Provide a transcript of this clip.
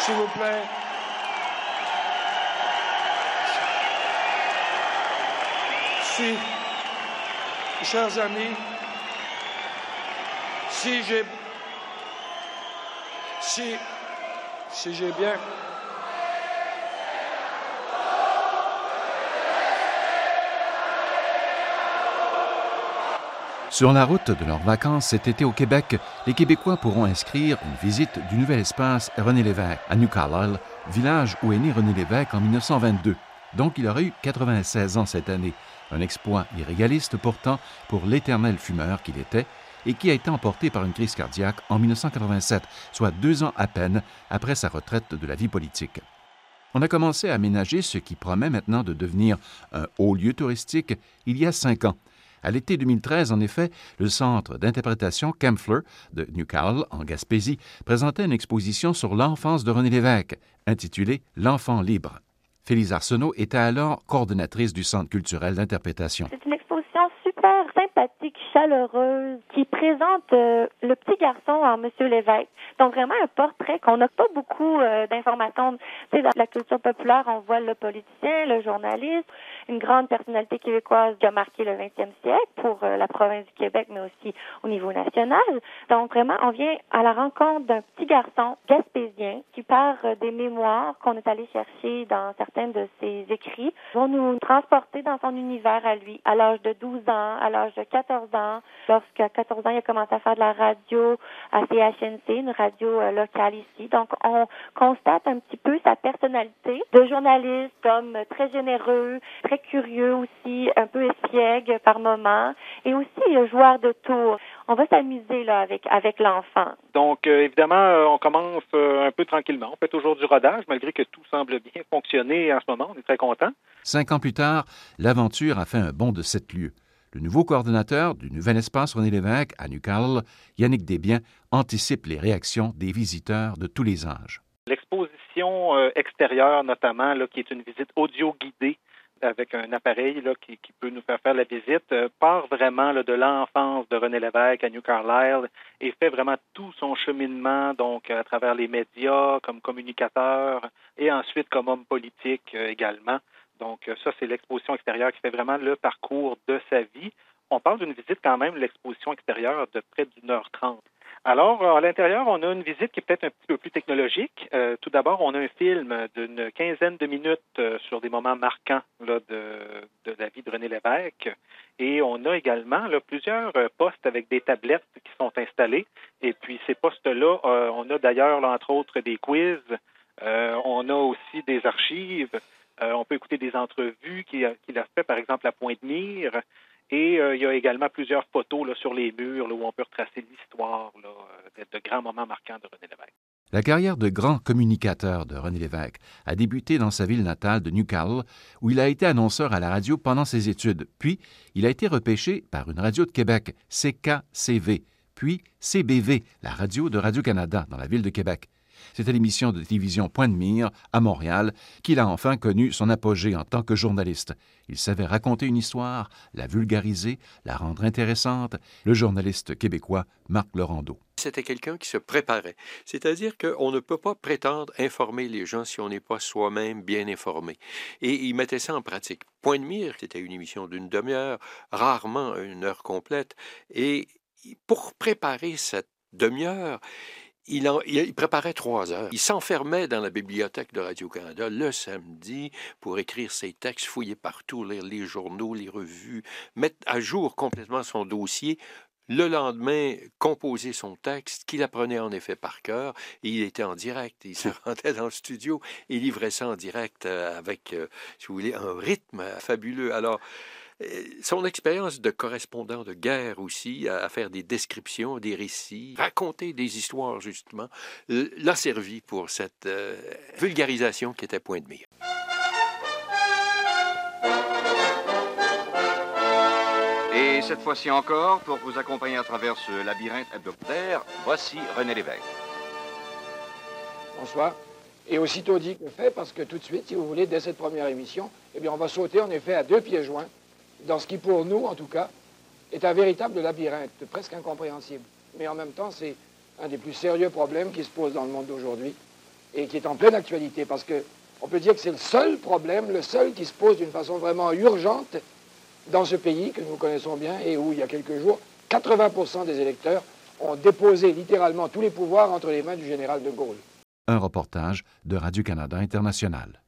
S'il vous plaît. Si, chers amis, si j'ai si si j'ai bien Sur la route de leurs vacances cet été au Québec, les Québécois pourront inscrire une visite du nouvel espace René Lévesque à New Carlisle, village où est né René Lévesque en 1922. Donc il aurait eu 96 ans cette année, un exploit irréaliste pourtant pour l'éternel fumeur qu'il était et qui a été emporté par une crise cardiaque en 1987, soit deux ans à peine après sa retraite de la vie politique. On a commencé à aménager ce qui promet maintenant de devenir un haut lieu touristique il y a cinq ans. À l'été 2013, en effet, le centre d'interprétation Kempfler de Newcastle, en Gaspésie, présentait une exposition sur l'enfance de René Lévesque, intitulée L'enfant libre. Félix Arsenault était alors coordonnatrice du Centre culturel d'interprétation. C'est une exposition super sympathique, chaleureuse, qui présente euh, le petit garçon en Monsieur Lévesque. Donc vraiment un portrait qu'on n'a pas beaucoup euh, d'informations. Tu sais, dans la culture populaire, on voit le politicien, le journaliste, une grande personnalité québécoise qui a marqué le 20e siècle pour euh, la province du Québec, mais aussi au niveau national. Donc vraiment, on vient à la rencontre d'un petit garçon gaspésien qui part euh, des mémoires qu'on est allé chercher dans certains de ses écrits, vont nous transporter dans son univers à lui, à l'âge de 12 ans, à l'âge de 14 ans. Lorsqu'à 14 ans, il a commencé à faire de la radio à CHNC, une radio euh, locale ici. Donc, on constate un petit peu sa personnalité de journaliste, homme très généreux, très curieux aussi, un peu espiègle par moments, et aussi le joueur de tour. On va s'amuser là avec avec l'enfant. Donc, euh, évidemment, euh, on commence euh, un peu tranquillement. On fait toujours du rodage, malgré que tout semble bien fonctionner en ce moment. On est très content. Cinq ans plus tard, l'aventure a fait un bond de sept lieues. Le nouveau coordonnateur du nouvel espace René Lévesque à Newcastle, Yannick Desbiens, anticipe les réactions des visiteurs de tous les âges. L'exposition extérieure, notamment, là, qui est une visite audio guidée avec un appareil qui, peut nous faire faire la visite, euh, part vraiment de l'enfance de René Lévesque à New Carlisle et fait vraiment tout son cheminement donc à travers les médias comme communicateur et ensuite comme homme politique euh, également. Donc euh, ça, c'est l'exposition extérieure qui fait vraiment le parcours de sa vie. On parle d'une visite quand même, l'exposition extérieure, de près d'une heure trente. Alors, à l'intérieur, on a une visite qui est peut-être un petit peu plus technologique. Euh, tout d'abord, on a un film d'une quinzaine de minutes euh, sur des moments marquants là, de, de, la vie de René Lévesque. Et on a également là, plusieurs euh, postes avec des tablettes qui sont installés. Et puis, ces postes-là, euh, on a d'ailleurs, entre autres, des quiz. Euh, on a aussi des archives. on peut écouter des entrevues qu'il a, qu'il a fait, par exemple, à Pointe-Mire. Et euh, il y a également plusieurs photos sur les murs où on peut retracer l'histoire de, de grands moments marquants de René Lévesque. La carrière de grand communicateur de René Lévesque a débuté dans sa ville natale de Newcastle, où il a été annonceur à la radio pendant ses études. Puis, il a été repêché par une radio de Québec, CKCV, puis CBV, la radio de Radio-Canada, dans la ville de Québec. À l'émission de télévision Point de Mire, à Montréal, qu'il a enfin connu son apogée en tant que journaliste. Il savait raconter une histoire, la vulgariser, la rendre intéressante. Le journaliste québécois Marc Laurando. C'était quelqu'un qui se préparait. C'est-à-dire qu'on ne peut pas prétendre informer les gens si on n'est pas soi-même bien informé. Et il mettait ça en pratique. Point de mire, c'était une émission d'une demi-heure, rarement une heure complète. Et pour préparer cette demi-heure, il, en, il, préparait trois heures. Il s'enfermait dans la bibliothèque de Radio-Canada le samedi pour écrire ses textes, fouiller partout, lire les journaux, les revues, mettre à jour complètement son dossier. Le lendemain, composer son texte, qu'il apprenait en effet par cœur, et il était en direct. Il se rendait dans le studio et livrait ça en direct avec, si vous voulez, un rythme fabuleux. Alors, son expérience de correspondant de guerre aussi, à, faire des descriptions, des récits, raconter des histoires justement, l'a servi pour cette euh, vulgarisation qui était point de mire. Et cette fois-ci encore, pour vous accompagner à travers ce labyrinthe hebdomadaire, voici René Lévesque. Bonsoir. Et aussitôt dit que fait, parce que tout de suite, si vous voulez, dès cette première émission, eh bien, on va sauter en effet à deux pieds joints dans ce qui, pour nous, en tout cas, est un véritable labyrinthe, presque incompréhensible. Mais en même temps, c'est un des plus sérieux problèmes qui se posent dans le monde d'aujourd'hui. et qui est en pleine actualité parce que on peut dire que c'est le seul problème, le seul qui se pose d'une façon vraiment urgente dans ce pays que nous connaissons bien et où il y a quelques jours, 80% des électeurs ont déposé littéralement tous les pouvoirs entre les mains du général de Gaulle. Un reportage de Radio-Canada International.